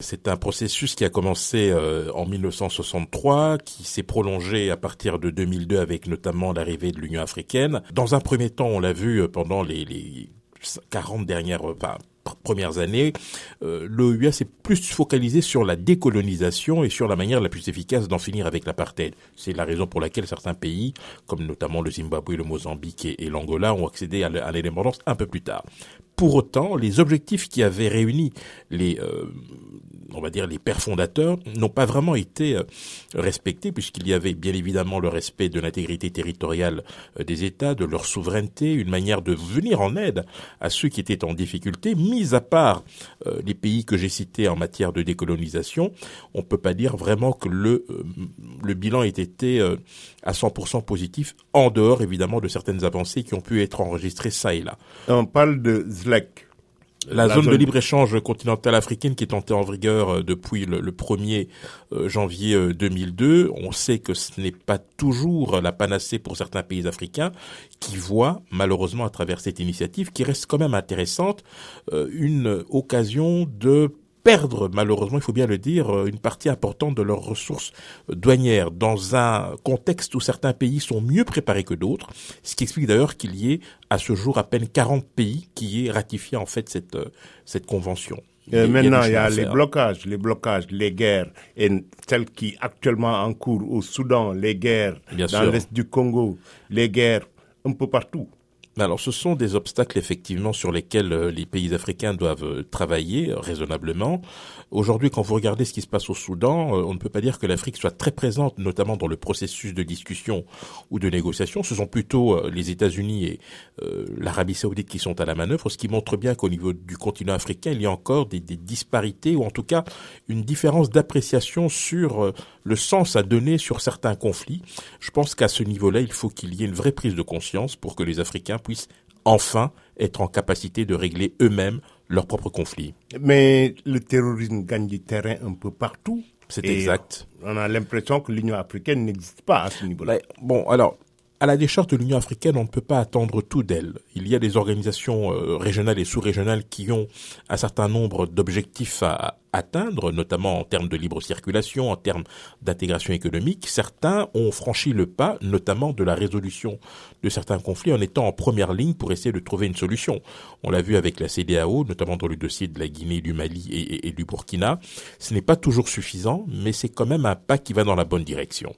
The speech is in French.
C'est un processus qui a commencé euh, en 1963, qui s'est prolongé à partir de 2002 avec notamment l'arrivée de l'Union africaine. Dans un premier temps, on l'a vu euh, pendant les, les 40 dernières, enfin, premières années, euh, l'OUA s'est plus focalisé sur la décolonisation et sur la manière la plus efficace d'en finir avec l'apartheid. C'est la raison pour laquelle certains pays, comme notamment le Zimbabwe, le Mozambique et, l'Angola, ont accédé à l'indépendance un peu plus tard. Pour autant, les objectifs qui avaient réuni les, euh, on va dire les pères fondateurs, n'ont pas vraiment été euh, respectés puisqu'il y avait bien évidemment le respect de l'intégrité territoriale euh, des États, de leur souveraineté, une manière de venir en aide à ceux qui étaient en difficulté, mis à part les pays que j'ai cités en matière de décolonisation, on peut pas dire vraiment que le le bilan ait été à 100% positif, en dehors évidemment de certaines avancées qui ont pu être enregistrées ça et là. On parle de la, zone, de libre-échange continentale africaine qui est entrée en vigueur euh, depuis le, 1er euh, janvier 2002. Euh, On sait que ce n'est pas toujours la panacée pour certains pays africains qui voient, malheureusement à travers cette initiative, qui reste quand même intéressante, une occasion de perdre, malheureusement, il faut bien le dire, euh, une partie importante de leurs ressources douanières dans un contexte où certains pays sont mieux préparés que d'autres, ce qui explique d'ailleurs qu'il y ait à ce jour à peine 40 pays qui aient ratifié en fait cette, euh, cette convention. Euh, maintenant, il y a les blocages, les blocages, les guerres, et celles qui actuellement en cours au Soudan, les guerres dans l'est du Congo, les guerres un peu partout. Alors, ce sont des obstacles effectivement sur lesquels euh, les pays africains doivent euh, travailler euh, raisonnablement. Aujourd'hui, quand vous regardez ce qui se passe au Soudan, on ne peut pas dire que l'Afrique soit très présente, notamment dans le processus de discussion ou de négociation. Ce sont plutôt les États-Unis et l'Arabie saoudite qui sont à la manœuvre, ce qui montre bien qu'au niveau du continent africain, il y a encore des, des disparités ou en tout cas une différence d'appréciation sur le sens à donner sur certains conflits. Je pense qu'à ce niveau-là, il faut qu'il y ait une vraie prise de conscience pour que les Africains puissent enfin être en capacité de régler eux-mêmes leurs propres conflits. Mais le terrorisme gagne du terrain un peu partout. C'est exact. On a l'impression que l'Union africaine n'existe pas à ce niveau-là. Bon, alors, à la décharge de l'Union africaine, on ne peut pas attendre tout d'elle. Il y a des organisations euh, régionales et sous-régionales qui ont un certain nombre d'objectifs à atteindre, notamment en termes de libre circulation, en termes d'intégration économique. Certains ont franchi le pas, notamment de la résolution de certains conflits, en étant en première ligne pour essayer de trouver une solution. On l'a vu avec la CDAO, notamment dans le dossier de la Guinée, du Mali et du Burkina. Ce n'est pas toujours suffisant, mais c'est quand même un pas qui va dans la bonne direction.